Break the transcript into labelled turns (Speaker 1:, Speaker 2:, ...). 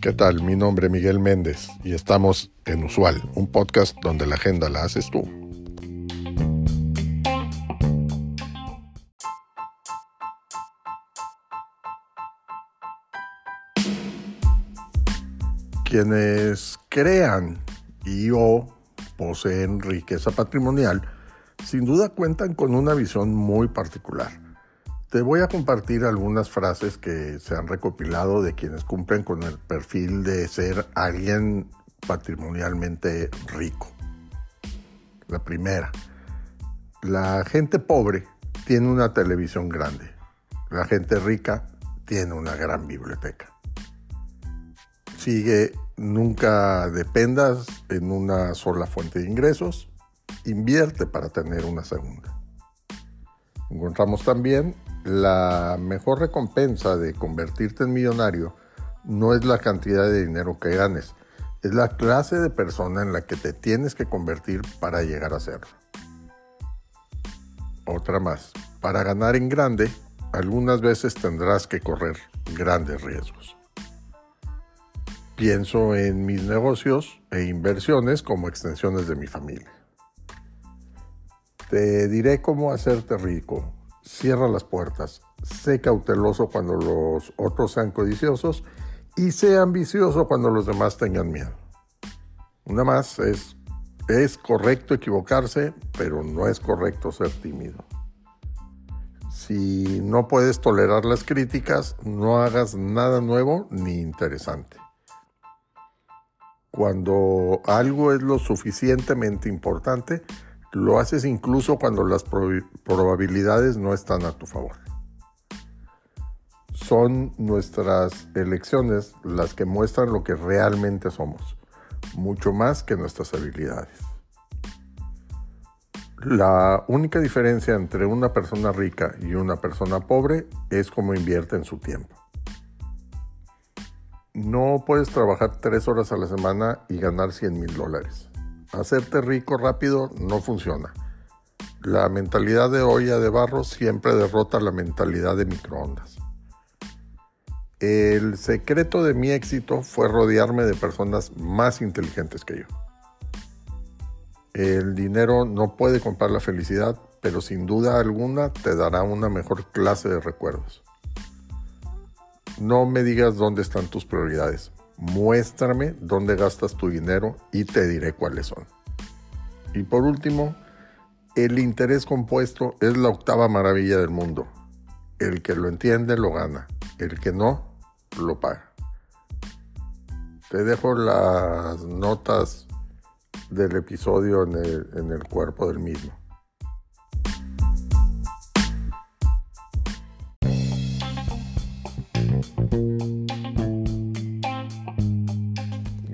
Speaker 1: ¿Qué tal? Mi nombre es Miguel Méndez y estamos en Usual, un podcast donde la agenda la haces tú. Quienes crean y o poseen riqueza patrimonial, sin duda cuentan con una visión muy particular. Te voy a compartir algunas frases que se han recopilado de quienes cumplen con el perfil de ser alguien patrimonialmente rico. La primera, la gente pobre tiene una televisión grande. La gente rica tiene una gran biblioteca. Sigue, nunca dependas en una sola fuente de ingresos. Invierte para tener una segunda. Encontramos también la mejor recompensa de convertirte en millonario no es la cantidad de dinero que ganes, es la clase de persona en la que te tienes que convertir para llegar a serlo. Otra más, para ganar en grande, algunas veces tendrás que correr grandes riesgos. Pienso en mis negocios e inversiones como extensiones de mi familia. Te diré cómo hacerte rico. Cierra las puertas. Sé cauteloso cuando los otros sean codiciosos y sé ambicioso cuando los demás tengan miedo. Una más es, es correcto equivocarse, pero no es correcto ser tímido. Si no puedes tolerar las críticas, no hagas nada nuevo ni interesante. Cuando algo es lo suficientemente importante, lo haces incluso cuando las probabilidades no están a tu favor. Son nuestras elecciones las que muestran lo que realmente somos, mucho más que nuestras habilidades. La única diferencia entre una persona rica y una persona pobre es cómo invierte en su tiempo. No puedes trabajar tres horas a la semana y ganar 100 mil dólares hacerte rico rápido no funciona. La mentalidad de olla de barro siempre derrota la mentalidad de microondas. El secreto de mi éxito fue rodearme de personas más inteligentes que yo. El dinero no puede comprar la felicidad, pero sin duda alguna te dará una mejor clase de recuerdos. No me digas dónde están tus prioridades muéstrame dónde gastas tu dinero y te diré cuáles son. Y por último, el interés compuesto es la octava maravilla del mundo. El que lo entiende lo gana, el que no lo paga. Te dejo las notas del episodio en el, en el cuerpo del mismo.